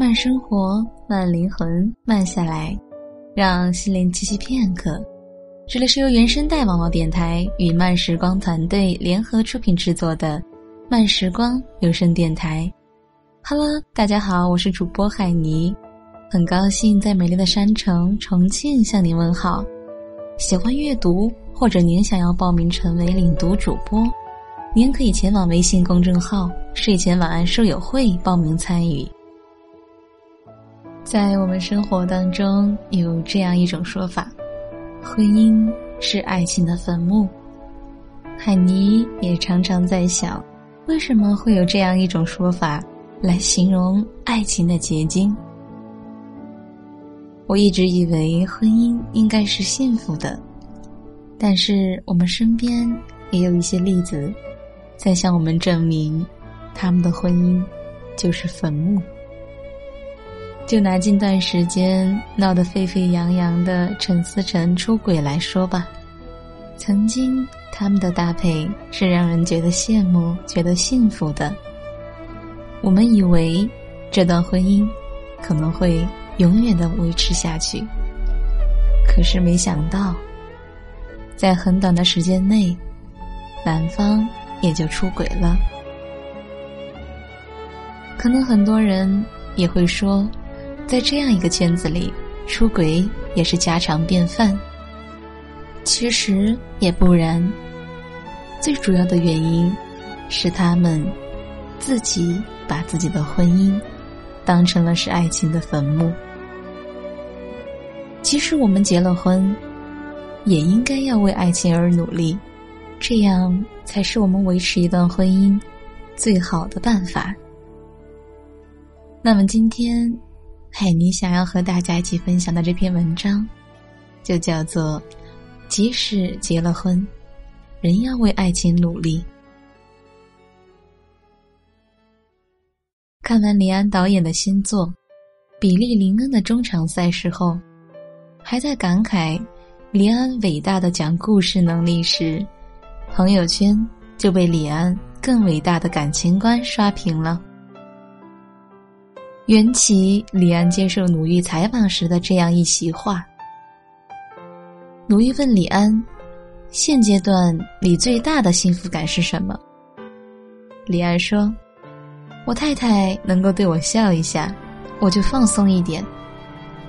慢生活，慢灵魂，慢下来，让心灵栖息片刻。这里是由原声带网络电台与慢时光团队联合出品制作的慢时光有声电台。Hello，大家好，我是主播海尼，很高兴在美丽的山城重庆向您问好。喜欢阅读，或者您想要报名成为领读主播，您可以前往微信公众号“睡前晚安书友会”报名参与。在我们生活当中，有这样一种说法。婚姻是爱情的坟墓。海尼也常常在想，为什么会有这样一种说法来形容爱情的结晶？我一直以为婚姻应该是幸福的，但是我们身边也有一些例子，在向我们证明，他们的婚姻就是坟墓。就拿近段时间闹得沸沸扬扬的陈思诚出轨来说吧，曾经他们的搭配是让人觉得羡慕、觉得幸福的。我们以为这段婚姻可能会永远的维持下去，可是没想到，在很短的时间内，男方也就出轨了。可能很多人也会说。在这样一个圈子里，出轨也是家常便饭。其实也不然，最主要的原因是他们自己把自己的婚姻当成了是爱情的坟墓。其实我们结了婚，也应该要为爱情而努力，这样才是我们维持一段婚姻最好的办法。那么今天。海尼想要和大家一起分享的这篇文章，就叫做“即使结了婚，仍要为爱情努力”。看完李安导演的新作《比利林恩的中场赛事》后，还在感慨李安伟大的讲故事能力时，朋友圈就被李安更伟大的感情观刷屏了。缘起李安接受鲁豫采访时的这样一席话。鲁豫问李安：“现阶段你最大的幸福感是什么？”李安说：“我太太能够对我笑一下，我就放松一点，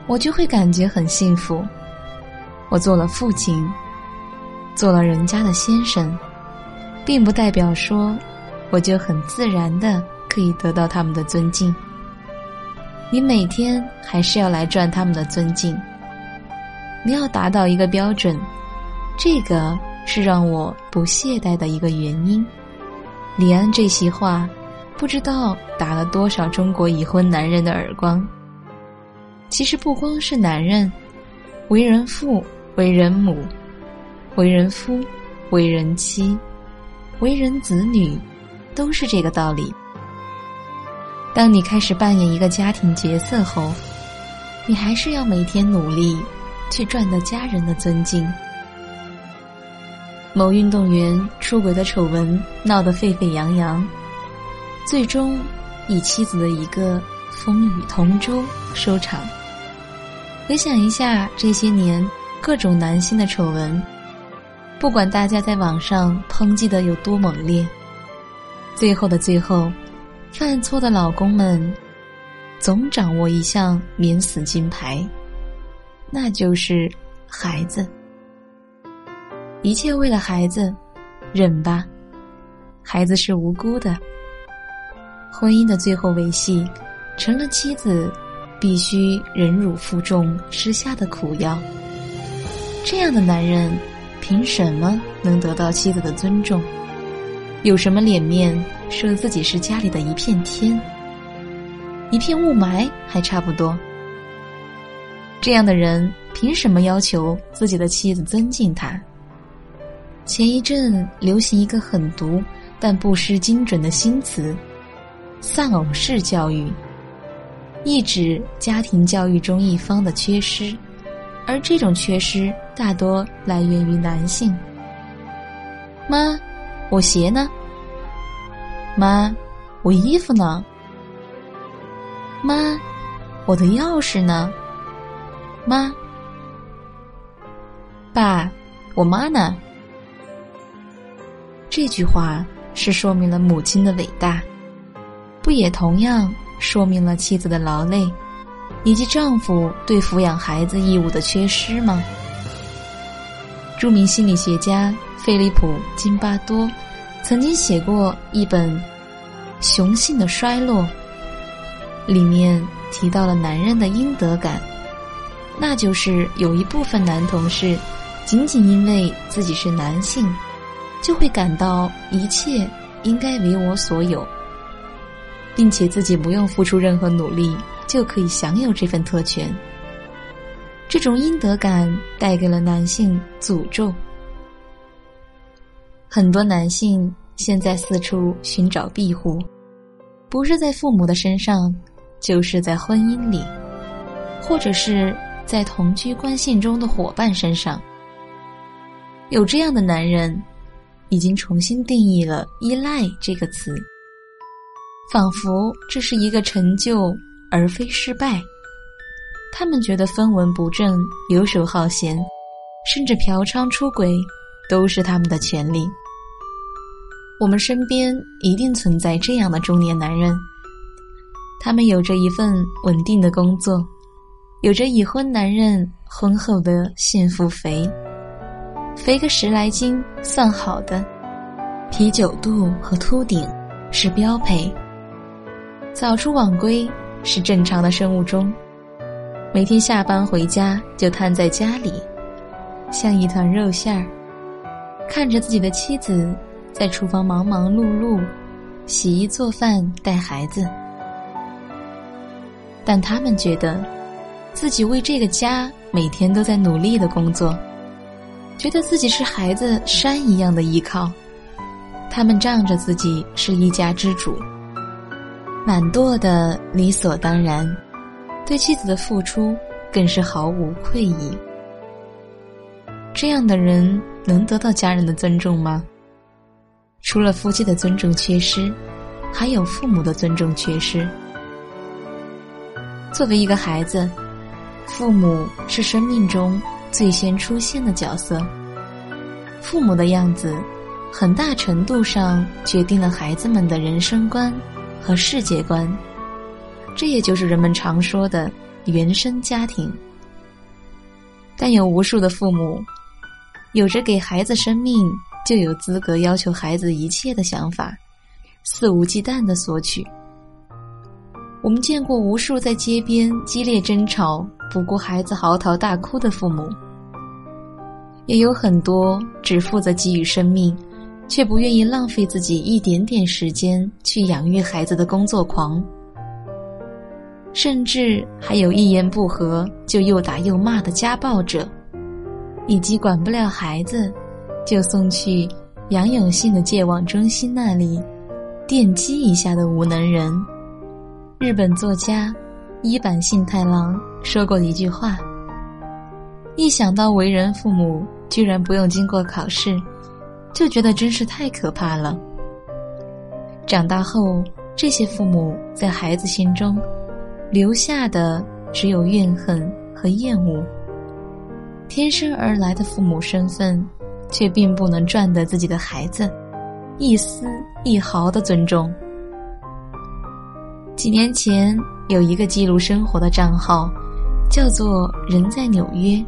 我就会感觉很幸福。我做了父亲，做了人家的先生，并不代表说我就很自然的可以得到他们的尊敬。”你每天还是要来赚他们的尊敬。你要达到一个标准，这个是让我不懈怠的一个原因。李安这席话，不知道打了多少中国已婚男人的耳光。其实不光是男人，为人父、为人母、为人夫、为人妻、为人子女，都是这个道理。当你开始扮演一个家庭角色后，你还是要每天努力去赚得家人的尊敬。某运动员出轨的丑闻闹得沸沸扬扬，最终以妻子的一个风雨同舟收场。回想一下这些年各种男性的丑闻，不管大家在网上抨击的有多猛烈，最后的最后。犯错的老公们，总掌握一项免死金牌，那就是孩子。一切为了孩子，忍吧，孩子是无辜的。婚姻的最后维系，成了妻子必须忍辱负重吃下的苦药。这样的男人，凭什么能得到妻子的尊重？有什么脸面说自己是家里的一片天？一片雾霾还差不多。这样的人凭什么要求自己的妻子尊敬他？前一阵流行一个狠毒但不失精准的新词“丧偶式教育”，意指家庭教育中一方的缺失，而这种缺失大多来源于男性。妈。我鞋呢？妈，我衣服呢？妈，我的钥匙呢？妈，爸，我妈呢？这句话是说明了母亲的伟大，不也同样说明了妻子的劳累，以及丈夫对抚养孩子义务的缺失吗？著名心理学家菲利普·金巴多曾经写过一本《雄性的衰落》，里面提到了男人的应得感，那就是有一部分男同事仅仅因为自己是男性。就会感到一切应该为我所有，并且自己不用付出任何努力就可以享有这份特权。这种应得感带给了男性诅咒。很多男性现在四处寻找庇护，不是在父母的身上，就是在婚姻里，或者是在同居关系中的伙伴身上。有这样的男人。已经重新定义了“依赖”这个词，仿佛这是一个成就而非失败。他们觉得分文不正、游手好闲，甚至嫖娼出轨，都是他们的权利。我们身边一定存在这样的中年男人，他们有着一份稳定的工作，有着已婚男人婚后的幸福肥。肥个十来斤算好的，啤酒肚和秃顶是标配。早出晚归是正常的生物钟，每天下班回家就瘫在家里，像一团肉馅儿，看着自己的妻子在厨房忙忙碌碌，洗衣做饭带孩子，但他们觉得自己为这个家每天都在努力的工作。觉得自己是孩子山一样的依靠，他们仗着自己是一家之主，懒惰的理所当然，对妻子的付出更是毫无愧意。这样的人能得到家人的尊重吗？除了夫妻的尊重缺失，还有父母的尊重缺失。作为一个孩子，父母是生命中。最先出现的角色，父母的样子，很大程度上决定了孩子们的人生观和世界观。这也就是人们常说的原生家庭。但有无数的父母，有着给孩子生命就有资格要求孩子一切的想法，肆无忌惮的索取。我们见过无数在街边激烈争吵。不顾孩子嚎啕大哭的父母，也有很多只负责给予生命，却不愿意浪费自己一点点时间去养育孩子的工作狂。甚至还有一言不合就又打又骂的家暴者，以及管不了孩子就送去杨永信的戒网中心那里电击一下的无能人。日本作家。一坂幸太郎说过一句话：“一想到为人父母居然不用经过考试，就觉得真是太可怕了。”长大后，这些父母在孩子心中留下的只有怨恨和厌恶。天生而来的父母身份，却并不能赚得自己的孩子一丝一毫的尊重。几年前。有一个记录生活的账号，叫做“人在纽约”。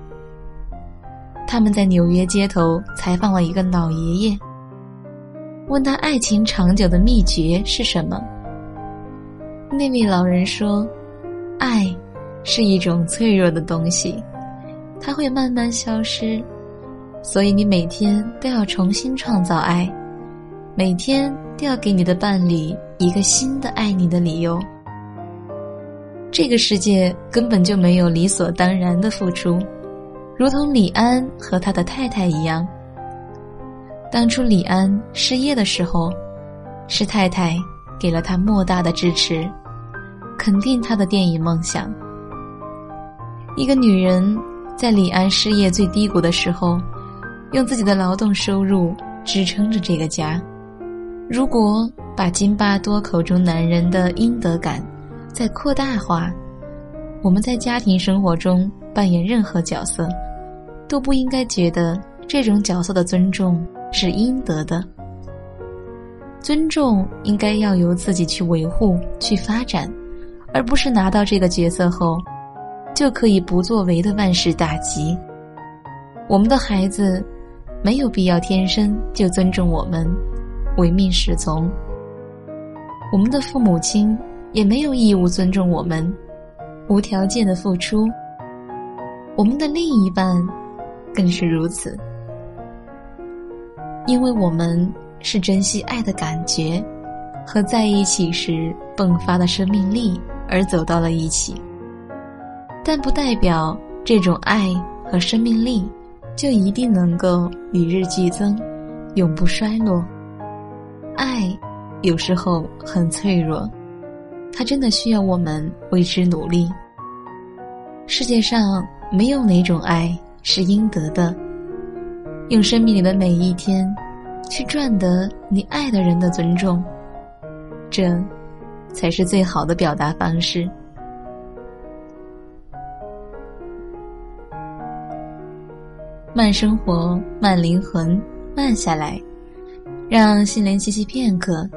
他们在纽约街头采访了一个老爷爷，问他爱情长久的秘诀是什么。那位老人说：“爱是一种脆弱的东西，它会慢慢消失，所以你每天都要重新创造爱，每天都要给你的伴侣一个新的爱你的理由。”这个世界根本就没有理所当然的付出，如同李安和他的太太一样。当初李安失业的时候，是太太给了他莫大的支持，肯定他的电影梦想。一个女人在李安失业最低谷的时候，用自己的劳动收入支撑着这个家。如果把金巴多口中男人的应得感。再扩大化，我们在家庭生活中扮演任何角色，都不应该觉得这种角色的尊重是应得的。尊重应该要由自己去维护、去发展，而不是拿到这个角色后，就可以不作为的万事大吉。我们的孩子没有必要天生就尊重我们，唯命是从。我们的父母亲也没有义务尊重我们，无条件的付出。我们的另一半更是如此，因为我们。是珍惜爱的感觉，和在一起时迸发的生命力而走到了一起，但不代表这种爱和生命力就一定能够与日俱增，永不衰落。爱有时候很脆弱，它真的需要我们为之努力。世界上没有哪种爱是应得的，用生命里的每一天。去赚得你爱的人的尊重，这才是最好的表达方式。慢生活，慢灵魂，慢下来，让心灵栖息片刻。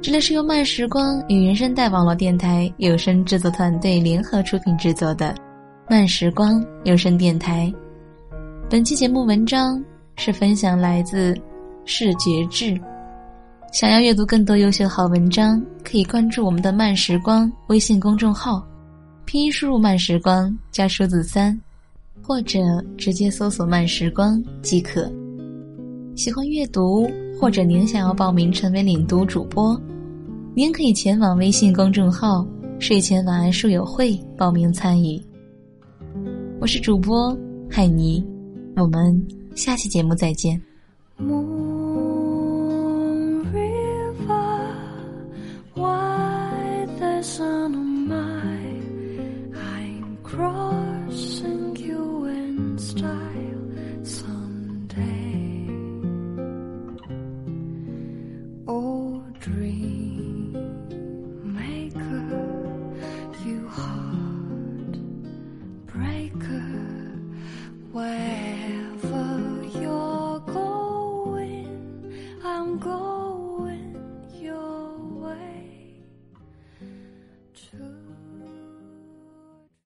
这里是由慢时光与原声带网络电台有声制作团队联合出品制作的慢时光有声电台。本期节目文章是分享来自。视觉志，想要阅读更多优秀好文章，可以关注我们的慢时光微信公众号，拼音输入“慢时光”加数字三，或者直接搜索“慢时光”即可。喜欢阅读，或者您想要报名成为领读主播，您可以前往微信公众号“睡前晚安书友会”报名参与。我是主播海尼，我们下期节目再见。